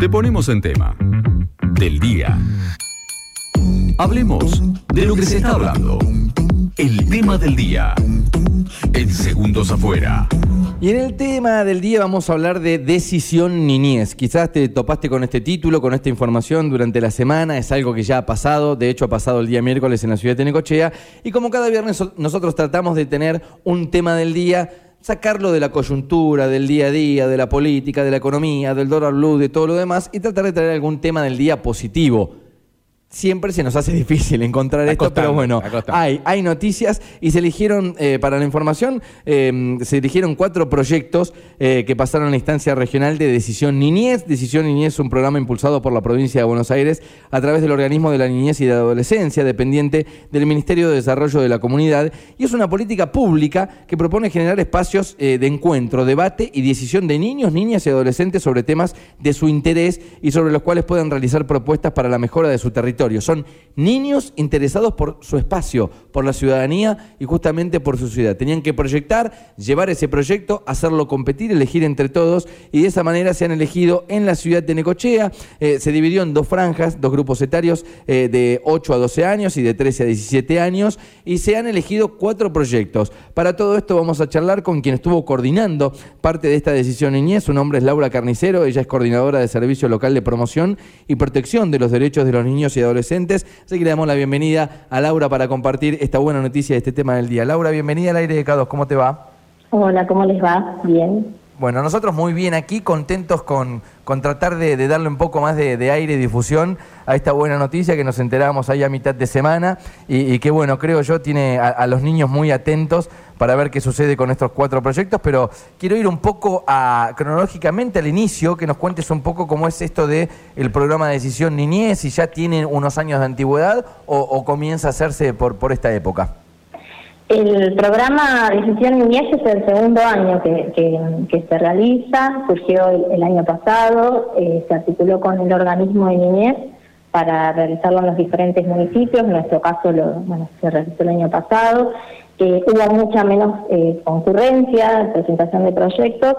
Te ponemos en tema. Del día. Hablemos de lo que se está hablando. El tema del día. En segundos afuera. Y en el tema del día vamos a hablar de decisión niñez. Quizás te topaste con este título, con esta información durante la semana. Es algo que ya ha pasado. De hecho, ha pasado el día miércoles en la ciudad de Necochea. Y como cada viernes nosotros tratamos de tener un tema del día sacarlo de la coyuntura, del día a día, de la política, de la economía, del dólar blue, de todo lo demás y tratar de traer algún tema del día positivo siempre se nos hace difícil encontrar esto, pero bueno, hay, hay noticias y se eligieron, eh, para la información, eh, se eligieron cuatro proyectos eh, que pasaron a la instancia regional de Decisión Niñez. Decisión Niñez es un programa impulsado por la provincia de Buenos Aires a través del organismo de la niñez y de la adolescencia, dependiente del Ministerio de Desarrollo de la Comunidad, y es una política pública que propone generar espacios de encuentro, debate y decisión de niños, niñas y adolescentes sobre temas de su interés y sobre los cuales puedan realizar propuestas para la mejora de su territorio son niños interesados por su espacio, por la ciudadanía y justamente por su ciudad. Tenían que proyectar, llevar ese proyecto, hacerlo competir, elegir entre todos y de esa manera se han elegido en la ciudad de Necochea. Eh, se dividió en dos franjas, dos grupos etarios eh, de 8 a 12 años y de 13 a 17 años y se han elegido cuatro proyectos. Para todo esto vamos a charlar con quien estuvo coordinando parte de esta decisión niñez. Su nombre es Laura Carnicero, ella es coordinadora de Servicio Local de Promoción y Protección de los Derechos de los Niños y Adolescentes adolescentes. Así que le damos la bienvenida a Laura para compartir esta buena noticia de este tema del día. Laura, bienvenida al aire de K2, ¿cómo te va? Hola, ¿cómo les va? Bien. Bueno, nosotros muy bien aquí, contentos con, con tratar de, darle un poco más de, aire y difusión a esta buena noticia que nos enteramos ahí a mitad de semana y, que bueno, creo yo tiene a, los niños muy atentos para ver qué sucede con estos cuatro proyectos, pero quiero ir un poco a, cronológicamente al inicio, que nos cuentes un poco cómo es esto de el programa de decisión niñez, si ya tiene unos años de antigüedad o, comienza a hacerse por, por esta época. El programa Decisión Niñez es el segundo año que, que, se realiza, surgió el, año pasado, eh, se articuló con el organismo de niñez para realizarlo en los diferentes municipios, en nuestro caso lo, bueno, se realizó el año pasado, eh, hubo mucha menos eh, concurrencia, presentación de proyectos,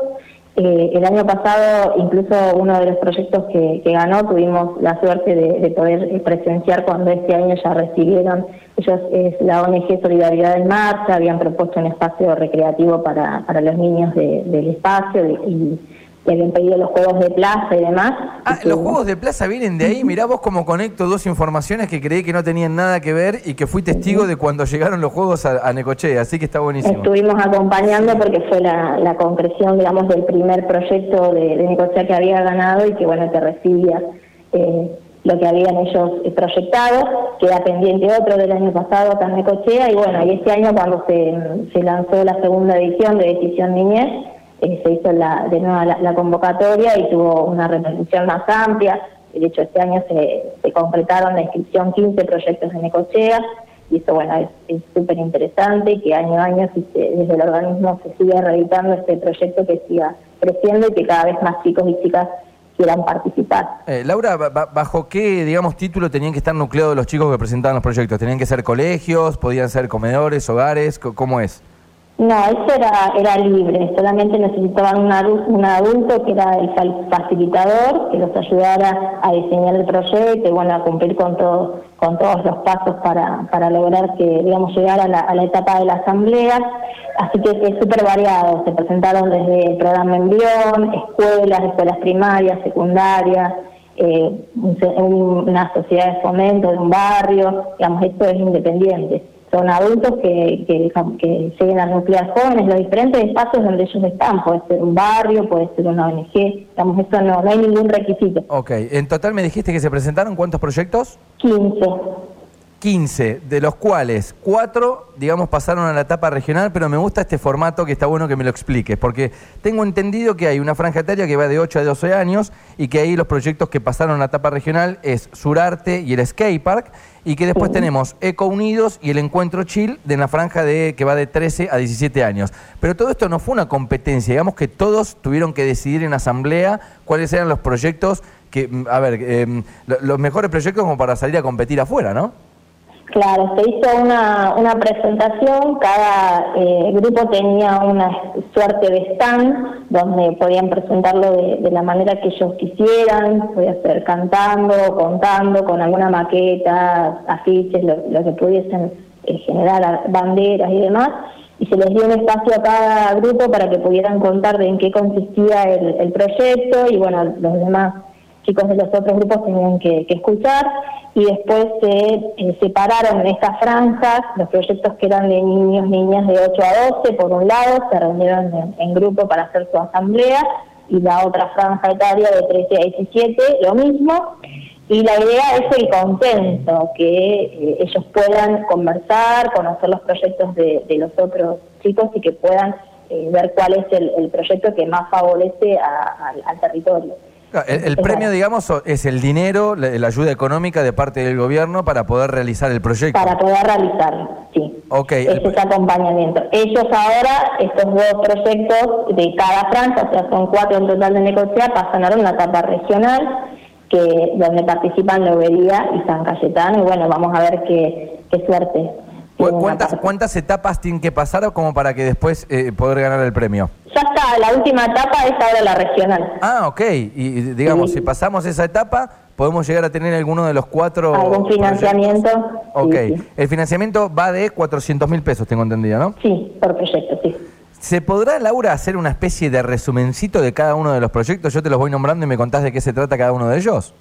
eh, el año pasado, incluso uno de los proyectos que, ganó, tuvimos la suerte de, poder presenciar cuando este año ya recibieron, ellos es la ONG Solidaridad en Marcha, habían propuesto un espacio recreativo para, para los niños del espacio y que habían pedido los juegos de plaza y demás. Ah, los juegos de plaza vienen de ahí. Mirá vos cómo conecto dos informaciones que creí que no tenían nada que ver y que fui testigo de cuando llegaron los juegos a, Necochea, así que está buenísimo. Estuvimos acompañando porque fue la, concreción, digamos, del primer proyecto de, Necochea que había ganado y que, bueno, que recibía eh, lo que habían ellos proyectado. Queda pendiente otro del año pasado acá en Necochea y, bueno, y este año cuando se, se lanzó la segunda edición de Decisión Niñez, eh, se hizo la, de nuevo la, convocatoria y tuvo una repercusión más amplia. De hecho, este año se, se completaron la inscripción 15 proyectos en Ecochea y eso, bueno, es súper interesante que año a año desde el organismo se siga reeditando este proyecto que siga creciendo y que cada vez más chicos y chicas quieran participar. Eh, Laura, ¿bajo qué, digamos, título tenían que estar nucleados los chicos que presentaban los proyectos? ¿Tenían que ser colegios? ¿Podían ser comedores, hogares? ¿Cómo es? No, eso era, era libre, solamente necesitaban un adulto, que era el facilitador, que los ayudara a diseñar el proyecto y bueno, a cumplir con, todo, con todos los pasos para, para lograr que, digamos, llegar a la, etapa de la asamblea. Así que es súper variado, se presentaron desde el programa Envión, escuelas, escuelas primarias, secundarias, eh, una sociedad de fomento de un barrio, digamos, esto es independiente son adultos que, que, que lleguen a nuclear jóvenes, los diferentes espacios donde ellos están, puede ser un barrio, puede ser una ONG, digamos, eso no, no hay ningún requisito. Ok, en total me dijiste que se presentaron cuántos proyectos? 15. 15, de los cuales 4, digamos, pasaron a la etapa regional, pero me gusta este formato que está bueno que me lo expliques, porque tengo entendido que hay una franja etaria que va de 8 a 12 años y que ahí los proyectos que pasaron a la etapa regional es Surarte y el Skate Park, y que después tenemos Eco Unidos y el Encuentro Chill de la franja de, que va de 13 a 17 años. Pero todo esto no fue una competencia, digamos que todos tuvieron que decidir en asamblea cuáles eran los proyectos que, a ver, em, los mejores proyectos como para salir a competir afuera, ¿no? Claro, se hizo una, una presentación, cada eh, grupo tenía una suerte de stand donde podían presentarlo de, la manera que ellos quisieran, podía ser cantando, contando, con alguna maqueta, afiches, lo, que pudiesen eh, generar banderas y demás, y se les dio un espacio a cada grupo para que pudieran contar de en qué consistía el, el proyecto y bueno, los demás chicos de los otros grupos tenían que, escuchar y después se eh, separaron en estas franjas los proyectos que eran de niños, niñas de 8 a 12, por un lado, se reunieron en, grupo para hacer su asamblea y la otra franja etaria de 13 a 17, lo mismo. Y la idea es el consenso, que eh, ellos puedan conversar, conocer los proyectos de, los otros chicos y que puedan eh, ver cuál es el, proyecto que más favorece al territorio. El, premio, digamos, es el dinero, la, ayuda económica de parte del gobierno para poder realizar el proyecto. Para poder realizarlo, sí. Ok. Ese es acompañamiento. Ellos ahora, estos dos proyectos de cada franja, o sea, son cuatro en total de Necochea, pasan ahora a una etapa regional que donde participan Lobería y San Cayetano. Y bueno, vamos a ver qué, qué suerte ¿Cuántas, ¿Cuántas etapas tienen que pasar como para que después eh, poder ganar el premio? Ya está, la última etapa es ahora la regional. Ah, ok. Y digamos, si pasamos esa etapa, podemos llegar a tener alguno de los cuatro... ¿Algún financiamiento? Ok. El financiamiento va de 400 mil pesos, tengo entendido, ¿no? Sí, por proyecto, sí. ¿Se podrá, Laura, hacer una especie de resumencito de cada uno de los proyectos? Yo te los voy nombrando y me contás de qué se trata cada uno de ellos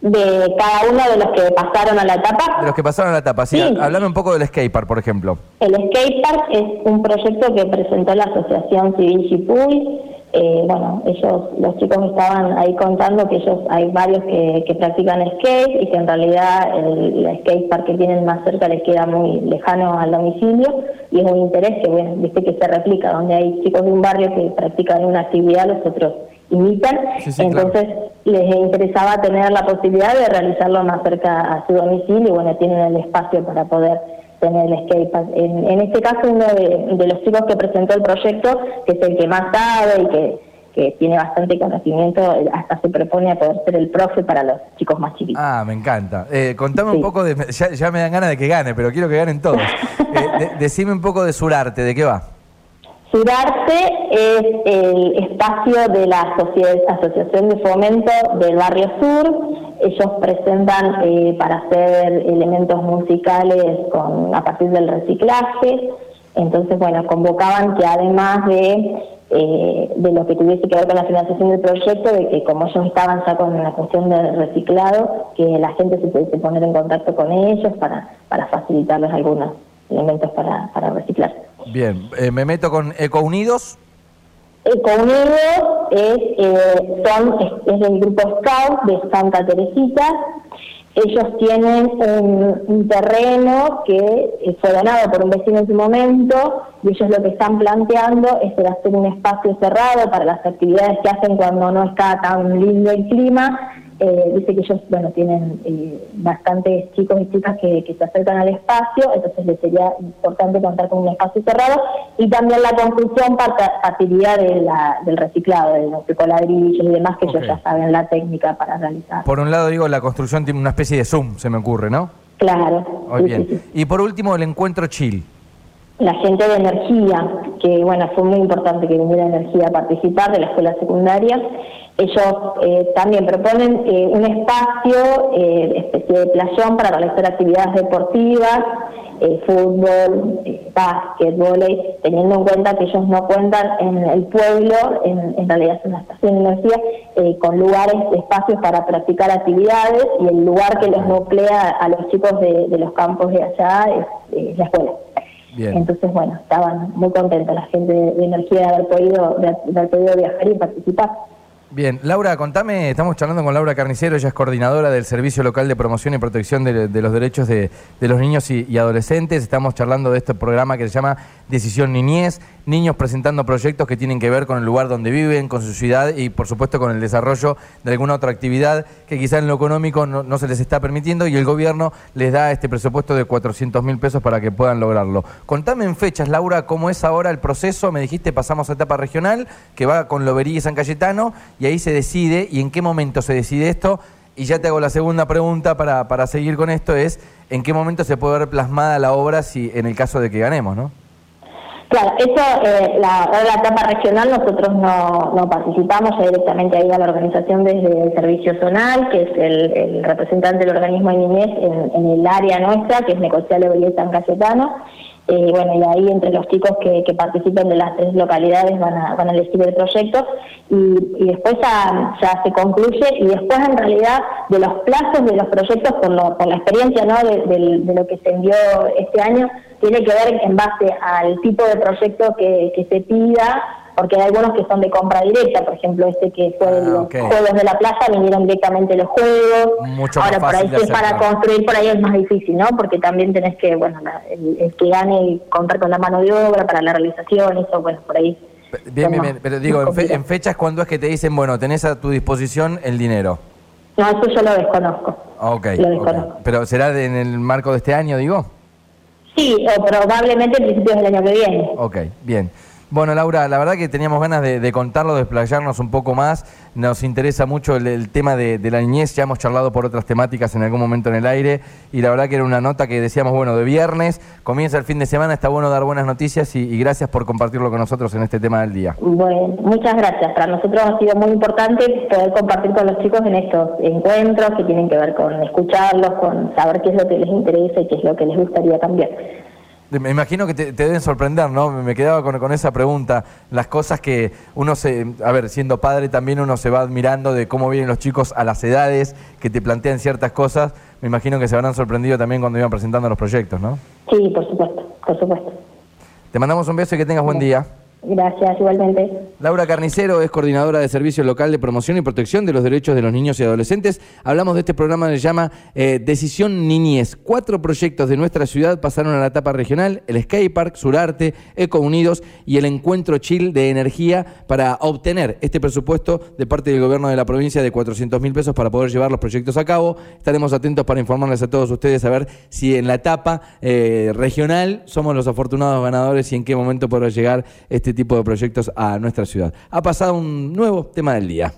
de cada uno de los que pasaron a la etapa. De los que pasaron a la etapa, sí. Hablame un poco del skatepark, por ejemplo. El skatepark es un proyecto que presentó la Asociación Civil Chipuy. Eh, bueno, ellos, los chicos estaban ahí contando que ellos hay varios que, que practican skate y que en realidad el, skatepark que tienen más cerca les queda muy lejano al domicilio y es un interés que, bueno, viste que se replica, donde hay chicos de un barrio que practican una actividad, los otros imitan, entonces les interesaba tener la posibilidad de realizarlo más cerca a su domicilio y bueno, tienen el espacio para poder tener el skatepark. En, en este caso uno de, los chicos que presentó el proyecto, que es el que más sabe y que, tiene bastante conocimiento, hasta se propone a poder ser el profe para los chicos más chiquitos. Ah, me encanta. Eh, contame un poco de, ya, me dan ganas de que gane, pero quiero que ganen todos. Eh, decime un poco de Surarte, ¿de qué va? Surarte es el espacio de la Asociación de Fomento del Barrio Sur. Ellos presentan eh, para hacer elementos musicales con, a partir del reciclaje. Entonces, bueno, convocaban que además de, eh, de lo que tuviese que ver con la financiación del proyecto, de que como ellos estaban ya con la cuestión del reciclado, que la gente se pudiese poner en contacto con ellos para, para facilitarles algunos elementos para, para reciclar. Bien, eh, me meto con Eco Unidos. Eco Unidos es, eh, son, es, del grupo Scout de Santa Teresita. Ellos tienen un, terreno que eh, fue donado por un vecino en su momento y ellos lo que están planteando es hacer un espacio cerrado para las actividades que hacen cuando no está tan lindo el clima eh, dice que ellos bueno tienen eh, bastantes chicos y chicas que, se acercan al espacio, entonces les sería importante contar con un espacio cerrado y también la construcción facilidad de la, del reciclado, de los picoladrillos y demás que ellos ya saben la técnica para realizar. Por un lado digo, la construcción tiene una especie de zoom, se me ocurre, ¿no? Claro. Muy bien. Y por último, el encuentro chill. La gente de energía, que bueno, fue muy importante que viniera energía a participar de la escuela secundaria ellos eh, también proponen eh, un espacio, eh, especie de playón para realizar actividades deportivas, eh, fútbol, básquetbol, teniendo en cuenta que ellos no cuentan en el pueblo, en, realidad es una estación de energía, con lugares, espacios para practicar actividades y el lugar que los nuclea a los chicos de, los campos de allá es, la escuela. Entonces, bueno, estaban muy contentos la gente de, energía de haber podido, de haber podido viajar y participar. Bien, Laura, contame, estamos charlando con Laura Carnicero, ella es coordinadora del Servicio Local de Promoción y Protección de, los Derechos de, los Niños y, Adolescentes. Estamos charlando de este programa que se llama Decisión Niñez, niños presentando proyectos que tienen que ver con el lugar donde viven, con su ciudad y por supuesto con el desarrollo de alguna otra actividad que quizá en lo económico no, se les está permitiendo y el gobierno les da este presupuesto de 400 mil pesos para que puedan lograrlo. Contame en fechas, Laura, cómo es ahora el proceso. Me dijiste pasamos a etapa regional, que va con Lobería y San Cayetano y ahí se decide, y en qué momento se decide esto, Y ya te hago la segunda pregunta para, para seguir con esto, es ¿en qué momento se puede ver plasmada la obra si en el caso de que ganemos, no? Claro, eso, eh, la, etapa regional nosotros no, no participamos, ya directamente ahí a la organización desde el Servicio Zonal, que es el, representante del organismo de niñez en, el área nuestra, que es Necochea, y San Cayetano, eh, bueno, y ahí entre los chicos que, que, participen de las tres localidades van a, van a elegir el proyecto y, después ya, se concluye y después en realidad de los plazos de los proyectos por, lo, por la experiencia ¿no? de, lo que se envió este año tiene que ver en base al tipo de proyecto que, que se pida porque hay algunos que son de compra directa, por ejemplo, este que fue de ah, los juegos de la plaza, vinieron directamente los juegos. Mucho Ahora, por ahí para construir por ahí es más difícil, ¿no? Porque también tenés que, bueno, el, que gane y contar con la mano de obra para la realización, eso, bueno, por ahí. Bien, bien, bien, pero digo, en, fechas, ¿cuándo es que te dicen, bueno, tenés a tu disposición el dinero? No, eso yo lo desconozco. Ok, pero ¿será en el marco de este año, digo? Sí, o probablemente a principios del año que viene. Ok, bien. Bueno, Laura, la verdad que teníamos ganas de, contarlo, de explayarnos un poco más. Nos interesa mucho el, tema de, la niñez, ya hemos charlado por otras temáticas en algún momento en el aire y la verdad que era una nota que decíamos, bueno, de viernes, comienza el fin de semana, está bueno dar buenas noticias y, gracias por compartirlo con nosotros en este tema del día. Bueno, muchas gracias. Para nosotros ha sido muy importante poder compartir con los chicos en estos encuentros que tienen que ver con escucharlos, con saber qué es lo que les interesa y qué es lo que les gustaría cambiar. Me imagino que te, deben sorprender, ¿no? Me quedaba con, esa pregunta. Las cosas que uno se. A ver, siendo padre también uno se va admirando de cómo vienen los chicos a las edades, que te plantean ciertas cosas. Me imagino que se habrán sorprendido también cuando iban presentando los proyectos, ¿no? Sí, por supuesto, por supuesto. Te mandamos un beso y que tengas buen día. Gracias, igualmente. Laura Carnicero es coordinadora de Servicio Local de Promoción y Protección de los Derechos de los Niños y Adolescentes. Hablamos de este programa que se llama eh, Decisión Niñez. Cuatro proyectos de nuestra ciudad pasaron a la etapa regional, el Park, Surarte, Eco Unidos y el Encuentro Chill de Energía para obtener este presupuesto de parte del gobierno de la provincia de 400 mil pesos para poder llevar los proyectos a cabo. Estaremos atentos para informarles a todos ustedes a ver si en la etapa eh, regional somos los afortunados ganadores y en qué momento podrá llegar este tipo de proyectos a nuestra ciudad. Ha pasado un nuevo tema del día.